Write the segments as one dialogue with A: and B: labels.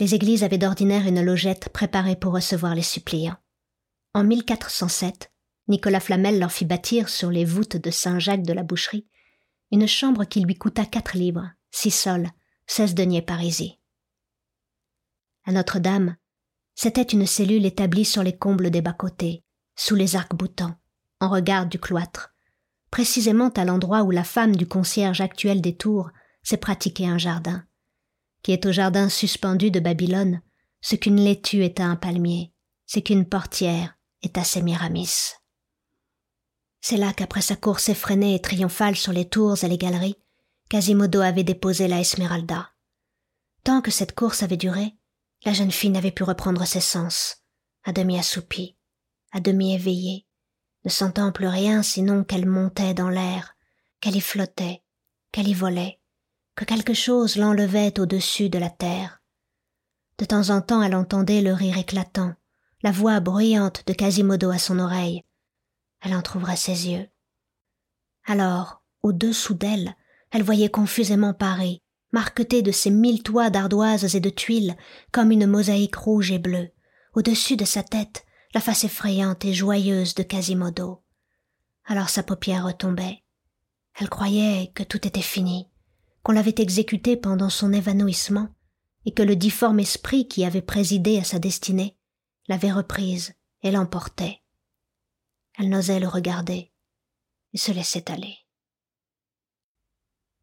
A: Les églises avaient d'ordinaire une logette préparée pour recevoir les suppliants. En 1407, Nicolas Flamel leur fit bâtir sur les voûtes de Saint-Jacques de la Boucherie une chambre qui lui coûta quatre livres, six sols, seize deniers parisis. À Notre-Dame, c'était une cellule établie sur les combles des bas-côtés, sous les arcs-boutants, en regard du cloître, précisément à l'endroit où la femme du concierge actuel des tours s'est pratiqué un jardin, qui est au jardin suspendu de Babylone, ce qu'une laitue est à un palmier, c'est qu'une portière est à Sémiramis. C'est là qu'après sa course effrénée et triomphale sur les tours et les galeries, Quasimodo avait déposé la Esmeralda. Tant que cette course avait duré, la jeune fille n'avait pu reprendre ses sens, à demi assoupie, à demi éveillée, ne sentant plus rien sinon qu'elle montait dans l'air, qu'elle y flottait, qu'elle y volait, que quelque chose l'enlevait au-dessus de la terre. De temps en temps elle entendait le rire éclatant, la voix bruyante de Quasimodo à son oreille, elle entr'ouvrait ses yeux. Alors, au-dessous d'elle, elle voyait confusément Paris, marqueté de ses mille toits d'ardoises et de tuiles, comme une mosaïque rouge et bleue. Au-dessus de sa tête, la face effrayante et joyeuse de Quasimodo. Alors sa paupière retombait. Elle croyait que tout était fini, qu'on l'avait exécuté pendant son évanouissement, et que le difforme esprit qui avait présidé à sa destinée l'avait reprise et l'emportait. Elle n'osait le regarder et se laissait aller.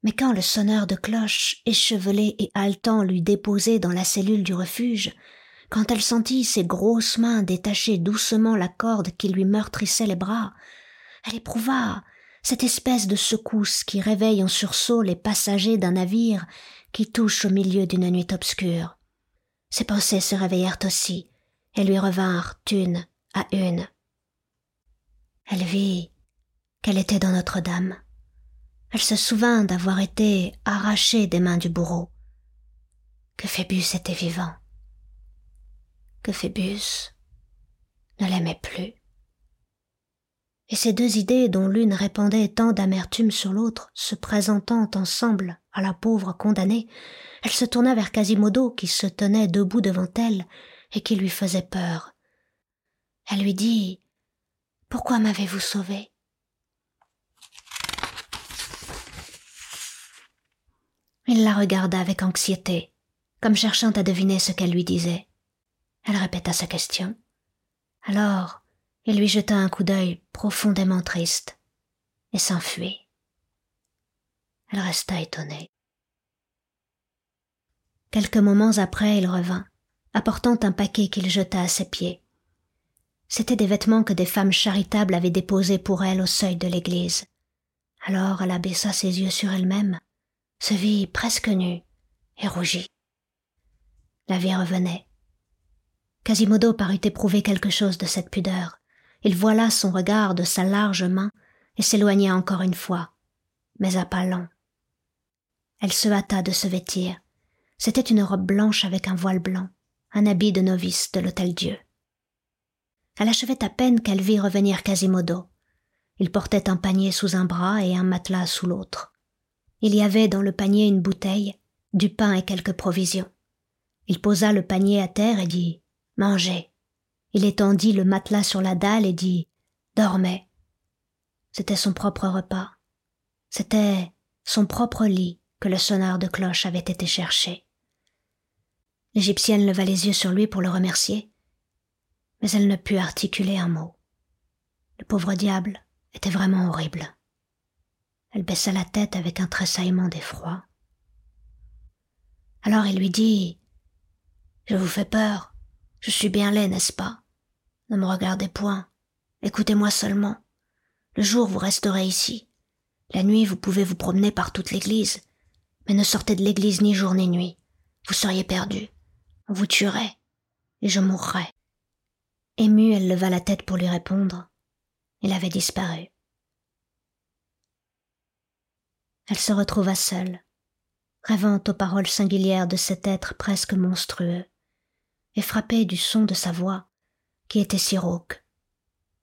A: Mais quand le sonneur de cloche, échevelé et haletant, l'eut déposé dans la cellule du refuge, quand elle sentit ses grosses mains détacher doucement la corde qui lui meurtrissait les bras, elle éprouva cette espèce de secousse qui réveille en sursaut les passagers d'un navire qui touche au milieu d'une nuit obscure. Ses pensées se réveillèrent aussi et lui revinrent une à une. Elle vit qu'elle était dans Notre-Dame. Elle se souvint d'avoir été arrachée des mains du bourreau, que Phébus était vivant, que Phébus ne l'aimait plus. Et ces deux idées dont l'une répandait tant d'amertume sur l'autre, se présentant ensemble à la pauvre condamnée, elle se tourna vers Quasimodo qui se tenait debout devant elle et qui lui faisait peur. Elle lui dit pourquoi m'avez-vous sauvé Il la regarda avec anxiété, comme cherchant à deviner ce qu'elle lui disait. Elle répéta sa question. Alors, il lui jeta un coup d'œil profondément triste et s'enfuit. Elle resta étonnée. Quelques moments après, il revint, apportant un paquet qu'il jeta à ses pieds. C'étaient des vêtements que des femmes charitables avaient déposés pour elle au seuil de l'église. Alors elle abaissa ses yeux sur elle-même, se vit presque nue et rougit. La vie revenait. Quasimodo parut éprouver quelque chose de cette pudeur. Il voila son regard de sa large main et s'éloigna encore une fois, mais à pas lents. Elle se hâta de se vêtir. C'était une robe blanche avec un voile blanc, un habit de novice de l'Hôtel Dieu. Elle achevait à peine qu'elle vit revenir Quasimodo. Il portait un panier sous un bras et un matelas sous l'autre. Il y avait dans le panier une bouteille, du pain et quelques provisions. Il posa le panier à terre et dit Mangez. Il étendit le matelas sur la dalle et dit Dormez. C'était son propre repas. C'était son propre lit que le sonneur de cloche avait été chercher. L'Égyptienne leva les yeux sur lui pour le remercier, mais elle ne put articuler un mot. Le pauvre diable était vraiment horrible. Elle baissa la tête avec un tressaillement d'effroi. Alors il lui dit Je vous fais peur. Je suis bien laid, n'est-ce pas? Ne me regardez point. Écoutez-moi seulement. Le jour, vous resterez ici. La nuit, vous pouvez vous promener par toute l'église. Mais ne sortez de l'église ni jour ni nuit. Vous seriez perdu. On vous tuerait. Et je mourrais. Émue, elle leva la tête pour lui répondre. Il avait disparu. Elle se retrouva seule, rêvant aux paroles singulières de cet être presque monstrueux, et frappée du son de sa voix, qui était si rauque,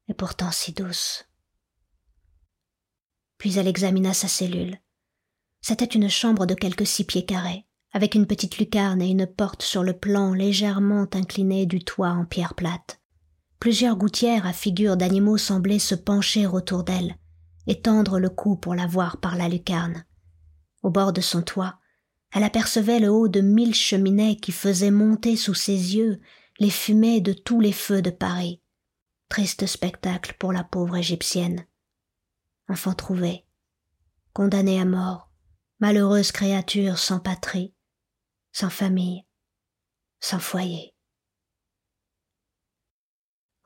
A: et pourtant si douce. Puis elle examina sa cellule. C'était une chambre de quelques six pieds carrés, avec une petite lucarne et une porte sur le plan légèrement incliné du toit en pierre plate. Plusieurs gouttières à figures d'animaux semblaient se pencher autour d'elle et tendre le cou pour la voir par la lucarne. Au bord de son toit, elle apercevait le haut de mille cheminées qui faisaient monter sous ses yeux les fumées de tous les feux de Paris. Triste spectacle pour la pauvre égyptienne. Enfant trouvé, condamnée à mort, malheureuse créature sans patrie, sans famille, sans foyer.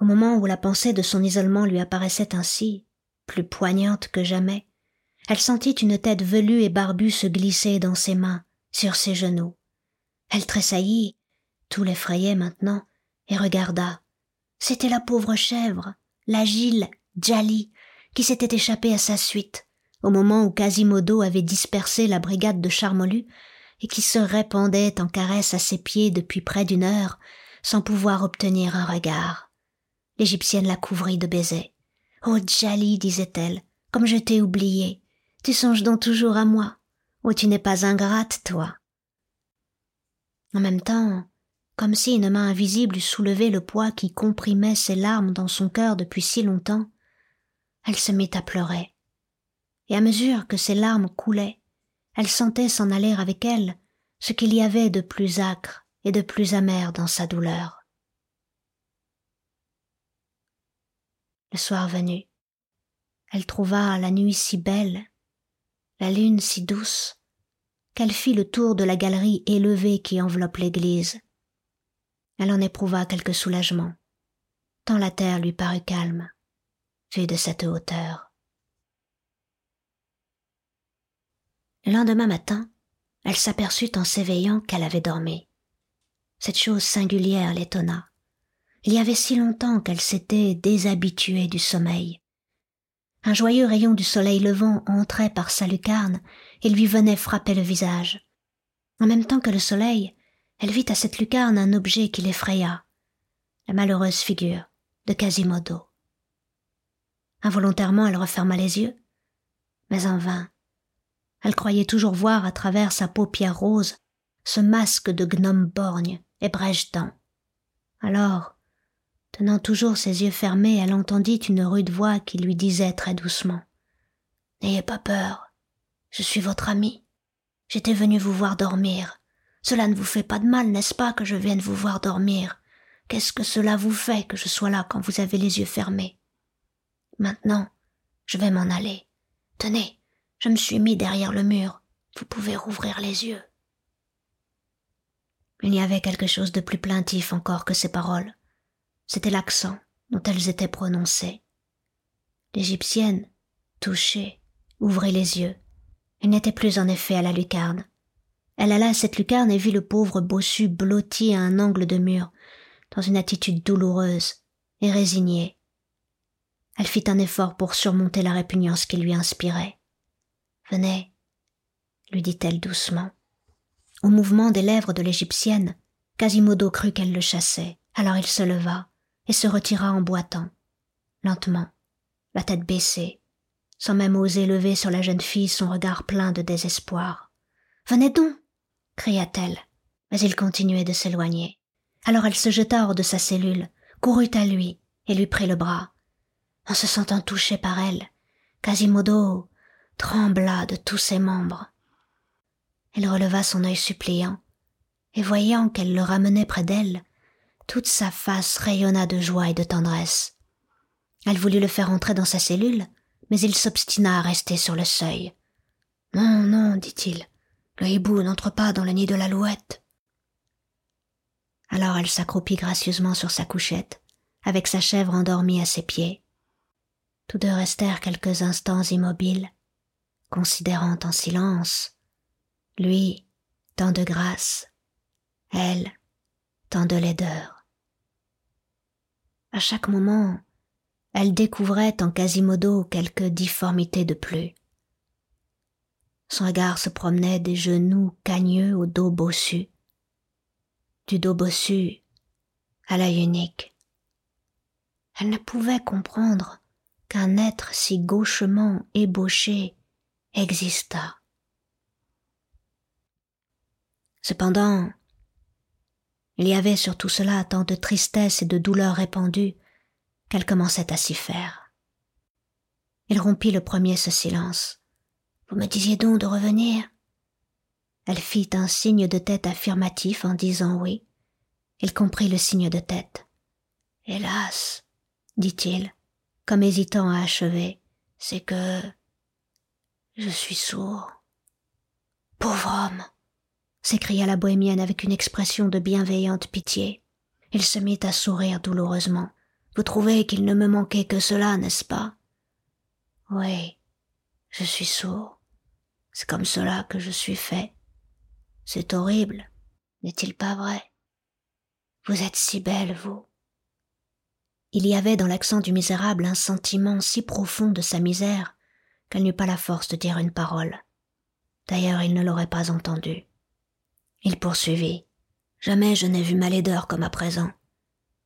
A: Au moment où la pensée de son isolement lui apparaissait ainsi, plus poignante que jamais, elle sentit une tête velue et barbue se glisser dans ses mains, sur ses genoux. Elle tressaillit, tout l'effrayait maintenant, et regarda. C'était la pauvre chèvre, l'agile Djali, qui s'était échappée à sa suite, au moment où Quasimodo avait dispersé la brigade de Charmolus et qui se répandait en caresses à ses pieds depuis près d'une heure, sans pouvoir obtenir un regard. L'Égyptienne la couvrit de baisers. Oh Djali, disait-elle, comme je t'ai oublié. Tu songes donc toujours à moi. Oh, tu n'es pas ingrate, toi. En même temps, comme si une main invisible eût soulevé le poids qui comprimait ses larmes dans son cœur depuis si longtemps, elle se mit à pleurer. Et à mesure que ses larmes coulaient, elle sentait s'en aller avec elle ce qu'il y avait de plus acre et de plus amer dans sa douleur. Le soir venu, elle trouva la nuit si belle, la lune si douce, qu'elle fit le tour de la galerie élevée qui enveloppe l'église. Elle en éprouva quelque soulagement, tant la terre lui parut calme, vue de cette hauteur. Le lendemain matin, elle s'aperçut en s'éveillant qu'elle avait dormi. Cette chose singulière l'étonna. Il y avait si longtemps qu'elle s'était déshabituée du sommeil. Un joyeux rayon du soleil levant entrait par sa lucarne et lui venait frapper le visage. En même temps que le soleil, elle vit à cette lucarne un objet qui l'effraya, la malheureuse figure de Quasimodo. Involontairement, elle referma les yeux, mais en vain. Elle croyait toujours voir à travers sa paupière rose ce masque de gnome borgne et brèche dents. Alors, tenant toujours ses yeux fermés, elle entendit une rude voix qui lui disait très doucement N'ayez pas peur, je suis votre ami. J'étais venu vous voir dormir. Cela ne vous fait pas de mal, n'est-ce pas, que je vienne vous voir dormir? Qu'est-ce que cela vous fait que je sois là quand vous avez les yeux fermés? Maintenant, je vais m'en aller. Tenez, je me suis mis derrière le mur. Vous pouvez rouvrir les yeux. Il y avait quelque chose de plus plaintif encore que ces paroles. C'était l'accent dont elles étaient prononcées. L'égyptienne, touchée, ouvrit les yeux. Elle n'était plus en effet à la lucarne. Elle alla à cette lucarne et vit le pauvre bossu blotti à un angle de mur, dans une attitude douloureuse et résignée. Elle fit un effort pour surmonter la répugnance qui lui inspirait. Venez, lui dit-elle doucement. Au mouvement des lèvres de l'égyptienne, Quasimodo crut qu'elle le chassait. Alors il se leva et se retira en boitant, lentement, la tête baissée, sans même oser lever sur la jeune fille son regard plein de désespoir. Venez donc cria-t-elle, mais il continuait de s'éloigner. Alors elle se jeta hors de sa cellule, courut à lui et lui prit le bras. En se sentant touché par elle, Quasimodo trembla de tous ses membres. Elle releva son œil suppliant, et voyant qu'elle le ramenait près d'elle, toute sa face rayonna de joie et de tendresse. Elle voulut le faire entrer dans sa cellule, mais il s'obstina à rester sur le seuil. Non, non, dit-il, le hibou n'entre pas dans le nid de l'alouette. Alors elle s'accroupit gracieusement sur sa couchette, avec sa chèvre endormie à ses pieds. Tous deux restèrent quelques instants immobiles, considérant en silence, lui tant de grâce, elle tant de laideur. À chaque moment, elle découvrait en Quasimodo quelque difformité de plus. Son regard se promenait des genoux cagneux au dos bossu, du dos bossu à l'œil unique. Elle ne pouvait comprendre qu'un être si gauchement ébauché existât. Cependant, il y avait sur tout cela tant de tristesse et de douleur répandue qu'elle commençait à s'y faire. Il rompit le premier ce silence. Vous me disiez donc de revenir Elle fit un signe de tête affirmatif en disant oui. Il comprit le signe de tête. Hélas, dit-il, comme hésitant à achever, c'est que je suis sourd. Pauvre homme s'écria la bohémienne avec une expression de bienveillante pitié. Il se mit à sourire douloureusement. Vous trouvez qu'il ne me manquait que cela, n'est-ce pas? Oui, je suis sourd. C'est comme cela que je suis fait. C'est horrible, n'est-il pas vrai? Vous êtes si belle, vous. Il y avait dans l'accent du misérable un sentiment si profond de sa misère qu'elle n'eut pas la force de dire une parole. D'ailleurs, il ne l'aurait pas entendue. Il poursuivit. Jamais je n'ai vu ma laideur comme à présent.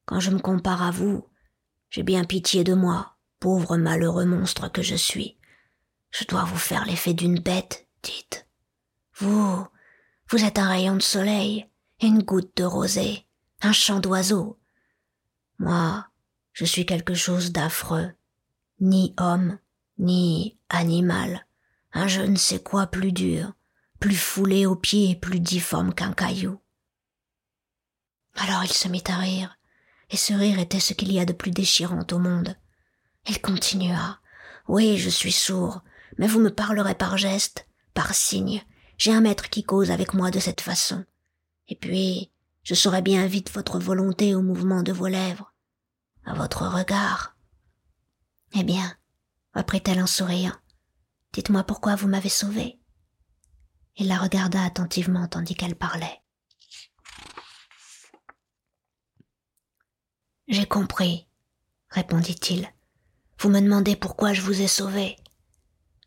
A: Quand je me compare à vous, j'ai bien pitié de moi, pauvre malheureux monstre que je suis. Je dois vous faire l'effet d'une bête, dites. Vous, vous êtes un rayon de soleil, une goutte de rosée, un chant d'oiseau. Moi, je suis quelque chose d'affreux, ni homme, ni animal, un je ne sais quoi plus dur, plus foulé aux pieds et plus difforme qu'un caillou. Alors il se mit à rire, et ce rire était ce qu'il y a de plus déchirant au monde. Il continua. Oui, je suis sourd, mais vous me parlerez par geste, par signe. J'ai un maître qui cause avec moi de cette façon. Et puis, je saurai bien vite votre volonté au mouvement de vos lèvres, à votre regard. Eh bien, reprit-elle en souriant, dites-moi pourquoi vous m'avez sauvée. Il la regarda attentivement tandis qu'elle parlait. J'ai compris, répondit-il. Vous me demandez pourquoi je vous ai sauvé.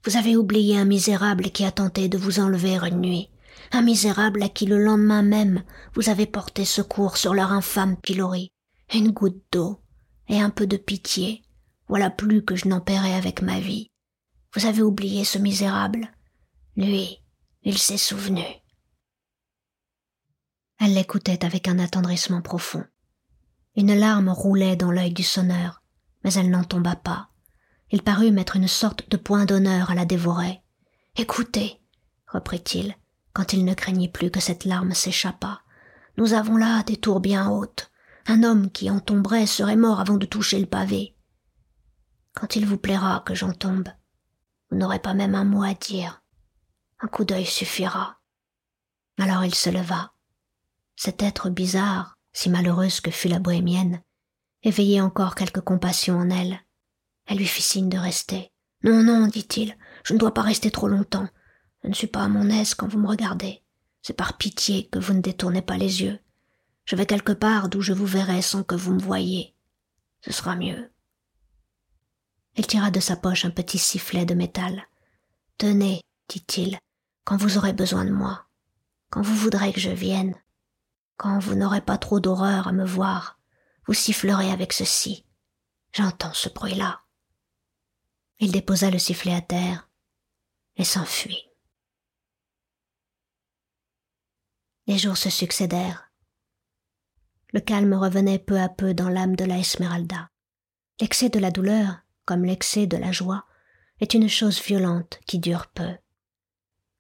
A: Vous avez oublié un misérable qui a tenté de vous enlever une nuit, un misérable à qui le lendemain même vous avez porté secours sur leur infâme pilori. Une goutte d'eau et un peu de pitié, voilà plus que je n'en paierai avec ma vie. Vous avez oublié ce misérable. Lui, il s'est souvenu. Elle l'écoutait avec un attendrissement profond. Une larme roulait dans l'œil du sonneur, mais elle n'en tomba pas. Il parut mettre une sorte de point d'honneur à la dévorer. Écoutez, reprit-il, quand il ne craignit plus que cette larme s'échappât. Nous avons là des tours bien hautes. Un homme qui en tomberait serait mort avant de toucher le pavé. Quand il vous plaira que j'en tombe, vous n'aurez pas même un mot à dire. Un coup d'œil suffira. Alors il se leva. Cet être bizarre, si malheureuse que fût la bohémienne, éveillait encore quelque compassion en elle. Elle lui fit signe de rester. Non, non, dit-il, je ne dois pas rester trop longtemps. Je ne suis pas à mon aise quand vous me regardez. C'est par pitié que vous ne détournez pas les yeux. Je vais quelque part d'où je vous verrai sans que vous me voyiez. Ce sera mieux. Il tira de sa poche un petit sifflet de métal. Tenez, dit-il, quand vous aurez besoin de moi, quand vous voudrez que je vienne, quand vous n'aurez pas trop d'horreur à me voir, vous sifflerez avec ceci. J'entends ce bruit-là. Il déposa le sifflet à terre et s'enfuit. Les jours se succédèrent. Le calme revenait peu à peu dans l'âme de la Esmeralda. L'excès de la douleur, comme l'excès de la joie, est une chose violente qui dure peu.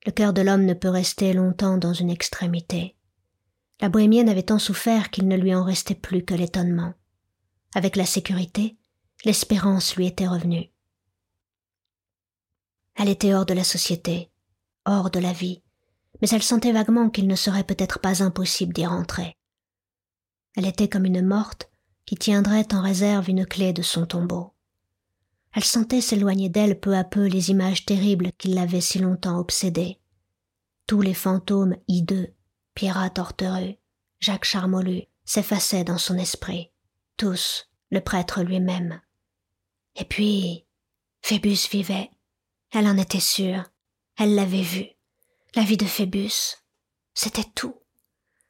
A: Le cœur de l'homme ne peut rester longtemps dans une extrémité. La bohémienne avait tant souffert qu'il ne lui en restait plus que l'étonnement. Avec la sécurité, l'espérance lui était revenue. Elle était hors de la société, hors de la vie, mais elle sentait vaguement qu'il ne serait peut-être pas impossible d'y rentrer. Elle était comme une morte qui tiendrait en réserve une clé de son tombeau. Elle sentait s'éloigner d'elle peu à peu les images terribles qui l'avaient si longtemps obsédée. Tous les fantômes hideux, Pierrat Tortereux, Jacques Charmolue, s'effaçaient dans son esprit. Tous, le prêtre lui-même. Et puis, Phébus vivait. Elle en était sûre. Elle l'avait vu. La vie de Phébus. C'était tout.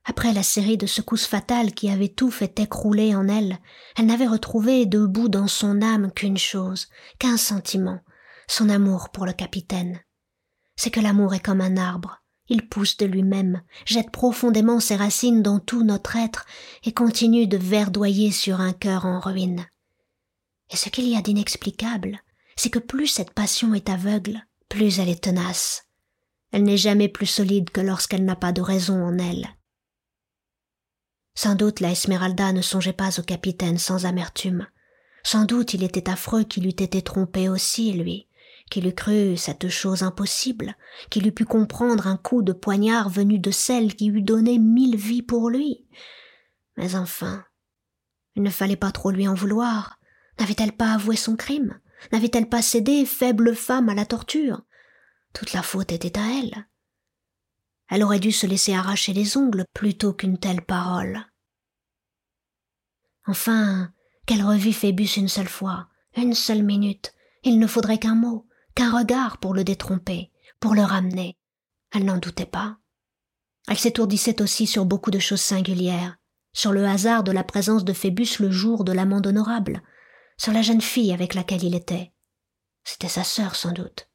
A: Après la série de secousses fatales qui avaient tout fait écrouler en elle, elle n'avait retrouvé debout dans son âme qu'une chose, qu'un sentiment, son amour pour le capitaine. C'est que l'amour est comme un arbre, il pousse de lui-même, jette profondément ses racines dans tout notre être et continue de verdoyer sur un cœur en ruine. Et ce qu'il y a d'inexplicable, c'est que plus cette passion est aveugle, plus elle est tenace. Elle n'est jamais plus solide que lorsqu'elle n'a pas de raison en elle. Sans doute la Esmeralda ne songeait pas au capitaine sans amertume. Sans doute il était affreux qu'il eût été trompé aussi, lui, qu'il eût cru cette chose impossible, qu'il eût pu comprendre un coup de poignard venu de celle qui eût donné mille vies pour lui. Mais enfin, il ne fallait pas trop lui en vouloir. N'avait-elle pas avoué son crime? N'avait-elle pas cédé, faible femme, à la torture? Toute la faute était à elle. Elle aurait dû se laisser arracher les ongles plutôt qu'une telle parole. Enfin, qu'elle revit Phébus une seule fois, une seule minute, il ne faudrait qu'un mot, qu'un regard pour le détromper, pour le ramener. Elle n'en doutait pas. Elle s'étourdissait aussi sur beaucoup de choses singulières, sur le hasard de la présence de Phébus le jour de l'amende honorable, sur la jeune fille avec laquelle il était. C'était sa sœur sans doute.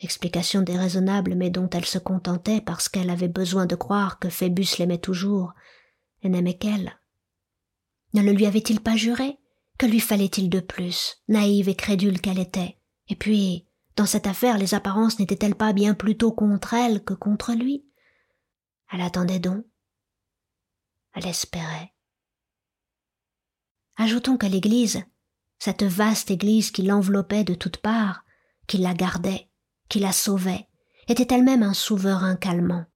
A: Explication déraisonnable mais dont elle se contentait parce qu'elle avait besoin de croire que Phébus l'aimait toujours et n'aimait qu'elle. Ne le lui avait-il pas juré Que lui fallait-il de plus, naïve et crédule qu'elle était? Et puis, dans cette affaire, les apparences n'étaient-elles pas bien plutôt contre elle que contre lui? Elle attendait donc. Elle espérait. Ajoutons que l'Église, cette vaste Église qui l'enveloppait de toutes parts, qui la gardait, qui la sauvait, était elle-même un souverain calmant.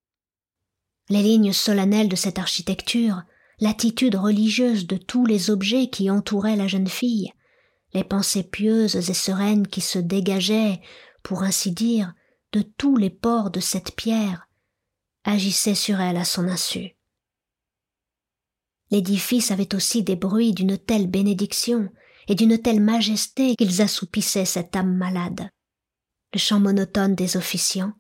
A: Les lignes solennelles de cette architecture, l'attitude religieuse de tous les objets qui entouraient la jeune fille, les pensées pieuses et sereines qui se dégageaient, pour ainsi dire, de tous les pores de cette pierre, agissaient sur elle à son insu. L'édifice avait aussi des bruits d'une telle bénédiction et d'une telle majesté qu'ils assoupissaient cette âme malade. Le chant monotone des officiants,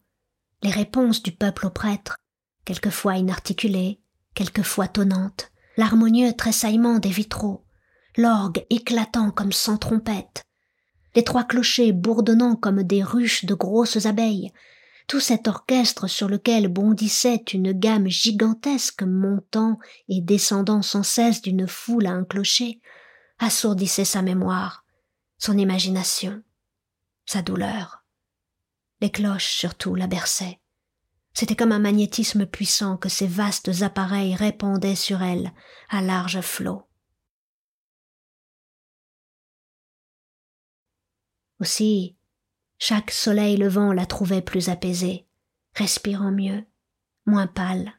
A: les réponses du peuple aux prêtres, quelquefois inarticulées, quelquefois tonnantes, l'harmonieux tressaillement des vitraux, l'orgue éclatant comme sans trompette, les trois clochers bourdonnant comme des ruches de grosses abeilles, tout cet orchestre sur lequel bondissait une gamme gigantesque montant et descendant sans cesse d'une foule à un clocher, assourdissait sa mémoire, son imagination, sa douleur. Les cloches surtout la berçaient. C'était comme un magnétisme puissant que ces vastes appareils répandaient sur elle à large flot. Aussi, chaque soleil levant la trouvait plus apaisée, respirant mieux, moins pâle,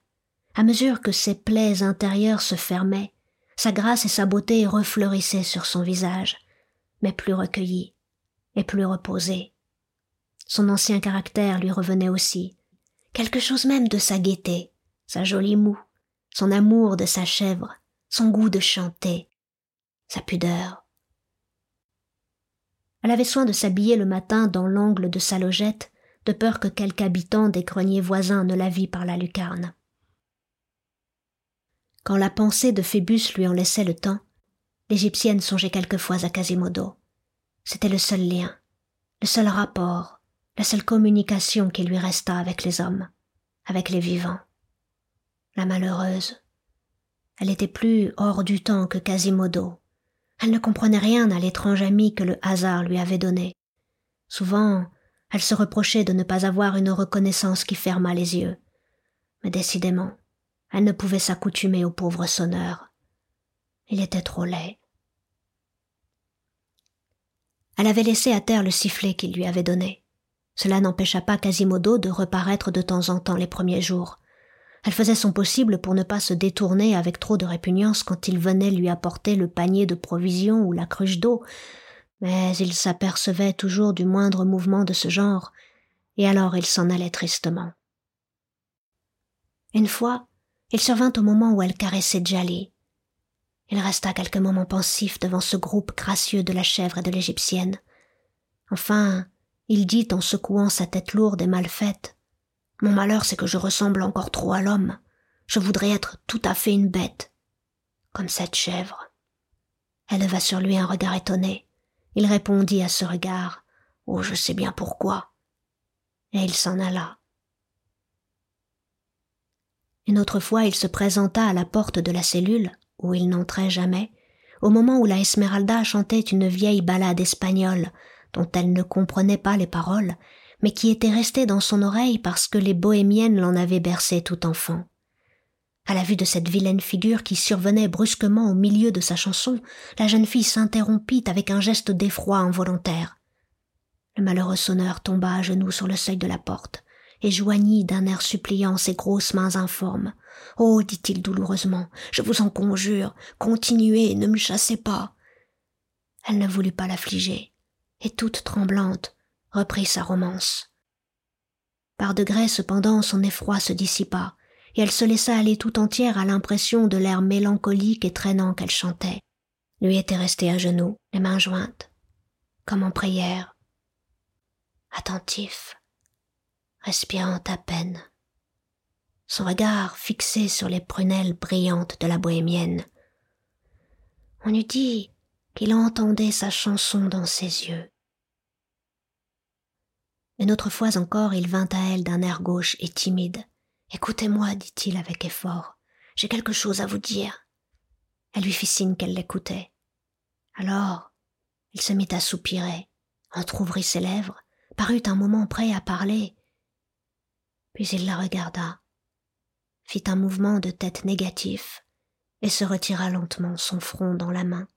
A: à mesure que ses plaies intérieures se fermaient sa grâce et sa beauté refleurissaient sur son visage, mais plus recueilli et plus reposé. Son ancien caractère lui revenait aussi, quelque chose même de sa gaieté, sa jolie moue, son amour de sa chèvre, son goût de chanter, sa pudeur. Elle avait soin de s'habiller le matin dans l'angle de sa logette, de peur que quelque habitant des greniers voisins ne la vît par la lucarne. Quand la pensée de Phébus lui en laissait le temps, l'Égyptienne songeait quelquefois à Quasimodo. C'était le seul lien, le seul rapport, la seule communication qui lui resta avec les hommes, avec les vivants. La malheureuse. Elle était plus hors du temps que Quasimodo. Elle ne comprenait rien à l'étrange ami que le hasard lui avait donné. Souvent, elle se reprochait de ne pas avoir une reconnaissance qui fermât les yeux. Mais décidément, elle ne pouvait s'accoutumer au pauvre sonneur. Il était trop laid. Elle avait laissé à terre le sifflet qu'il lui avait donné. Cela n'empêcha pas Quasimodo de reparaître de temps en temps les premiers jours. Elle faisait son possible pour ne pas se détourner avec trop de répugnance quand il venait lui apporter le panier de provisions ou la cruche d'eau, mais il s'apercevait toujours du moindre mouvement de ce genre, et alors il s'en allait tristement. Une fois, il survint au moment où elle caressait Djali. Il resta quelques moments pensif devant ce groupe gracieux de la chèvre et de l'égyptienne. Enfin, il dit en secouant sa tête lourde et mal faite. Mon malheur, c'est que je ressemble encore trop à l'homme. Je voudrais être tout à fait une bête. Comme cette chèvre. Elle leva sur lui un regard étonné. Il répondit à ce regard. Oh, je sais bien pourquoi. Et il s'en alla. Une autre fois, il se présenta à la porte de la cellule, où il n'entrait jamais, au moment où la Esmeralda chantait une vieille ballade espagnole, dont elle ne comprenait pas les paroles, mais qui était restée dans son oreille parce que les bohémiennes l'en avaient bercée tout enfant. À la vue de cette vilaine figure qui survenait brusquement au milieu de sa chanson, la jeune fille s'interrompit avec un geste d'effroi involontaire. Le malheureux sonneur tomba à genoux sur le seuil de la porte et joignit d'un air suppliant ses grosses mains informes. Oh, dit-il douloureusement, je vous en conjure, continuez, ne me chassez pas. Elle ne voulut pas l'affliger, et toute tremblante, reprit sa romance. Par degrés, cependant, son effroi se dissipa, et elle se laissa aller tout entière à l'impression de l'air mélancolique et traînant qu'elle chantait. Lui était resté à genoux, les mains jointes, comme en prière, attentif, respirant à peine, son regard fixé sur les prunelles brillantes de la bohémienne. On eût dit qu'il entendait sa chanson dans ses yeux. Une autre fois encore, il vint à elle d'un air gauche et timide. Écoutez-moi, dit-il avec effort. J'ai quelque chose à vous dire. Elle lui fit signe qu'elle l'écoutait. Alors, il se mit à soupirer, entr'ouvrit ses lèvres, parut un moment prêt à parler. Puis il la regarda, fit un mouvement de tête négatif, et se retira lentement son front dans la main,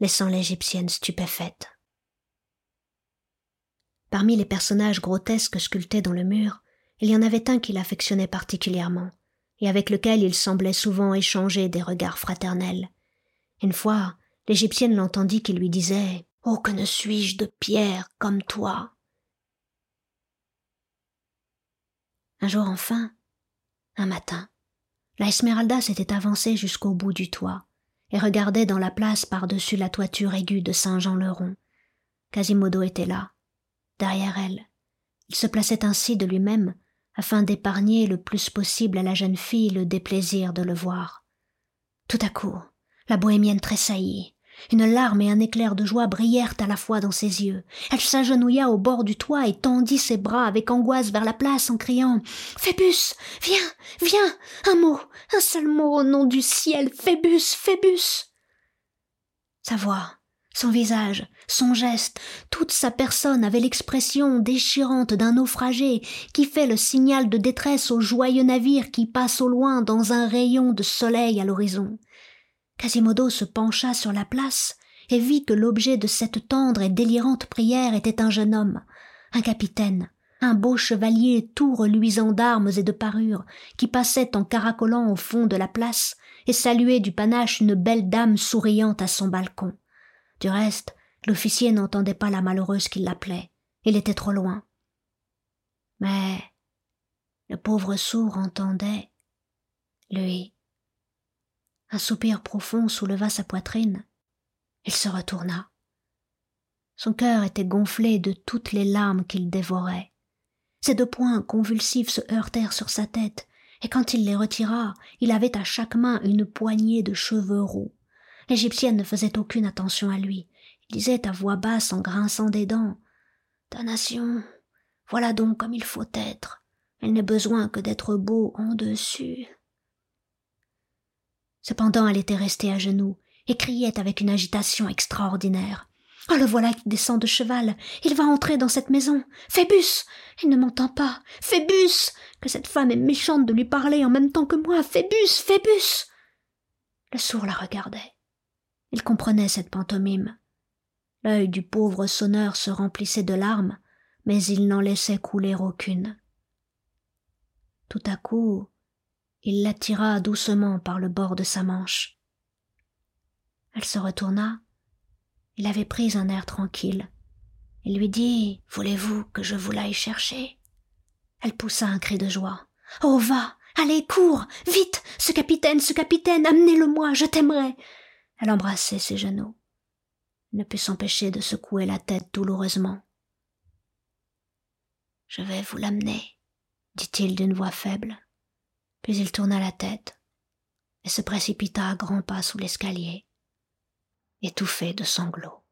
A: laissant l'égyptienne stupéfaite. Parmi les personnages grotesques sculptés dans le mur, il y en avait un qu'il affectionnait particulièrement, et avec lequel il semblait souvent échanger des regards fraternels. Une fois, l'Égyptienne l'entendit qui lui disait Oh, que ne suis-je de pierre comme toi? Un jour enfin, un matin, la Esmeralda s'était avancée jusqu'au bout du toit et regardait dans la place par-dessus la toiture aiguë de Saint-Jean-le-Rond. Quasimodo était là, derrière elle. Il se plaçait ainsi de lui-même afin d'épargner le plus possible à la jeune fille le déplaisir de le voir. Tout à coup, la bohémienne tressaillit. Une larme et un éclair de joie brillèrent à la fois dans ses yeux. Elle s'agenouilla au bord du toit et tendit ses bras avec angoisse vers la place en criant Phébus, viens, viens, un mot, un seul mot au nom du ciel, Phébus, Phébus. Sa voix, son visage, son geste, toute sa personne avait l'expression déchirante d'un naufragé qui fait le signal de détresse au joyeux navire qui passe au loin dans un rayon de soleil à l'horizon. Quasimodo se pencha sur la place et vit que l'objet de cette tendre et délirante prière était un jeune homme, un capitaine, un beau chevalier tout reluisant d'armes et de parures, qui passait en caracolant au fond de la place et saluait du panache une belle dame souriante à son balcon. Du reste, l'officier n'entendait pas la malheureuse qui l'appelait. Il était trop loin. Mais le pauvre sourd entendait, lui. Un soupir profond souleva sa poitrine. Il se retourna. Son cœur était gonflé de toutes les larmes qu'il dévorait. Ses deux poings convulsifs se heurtèrent sur sa tête, et quand il les retira, il avait à chaque main une poignée de cheveux roux. L'Égyptienne ne faisait aucune attention à lui. Il disait à voix basse en grinçant des dents. nation, voilà donc comme il faut être. Elle n'a besoin que d'être beau en dessus. Cependant elle était restée à genoux, et criait avec une agitation extraordinaire. Ah, le voilà qui descend de cheval. Il va entrer dans cette maison. Phébus. Il ne m'entend pas. Phébus. Que cette femme est méchante de lui parler en même temps que moi. Phébus. Phébus. Le sourd la regardait. Il comprenait cette pantomime. L'œil du pauvre sonneur se remplissait de larmes, mais il n'en laissait couler aucune. Tout à coup, il l'attira doucement par le bord de sa manche. Elle se retourna. Il avait pris un air tranquille. Il lui dit Voulez-vous que je vous l'aille chercher? Elle poussa un cri de joie. Oh, va Allez, cours Vite Ce capitaine, ce capitaine, amenez-le-moi, je t'aimerai elle embrassait ses genoux. ne put s'empêcher de secouer la tête douloureusement. Je vais vous l'amener, dit-il d'une voix faible. Puis il tourna la tête et se précipita à grands pas sous l'escalier, étouffé de sanglots.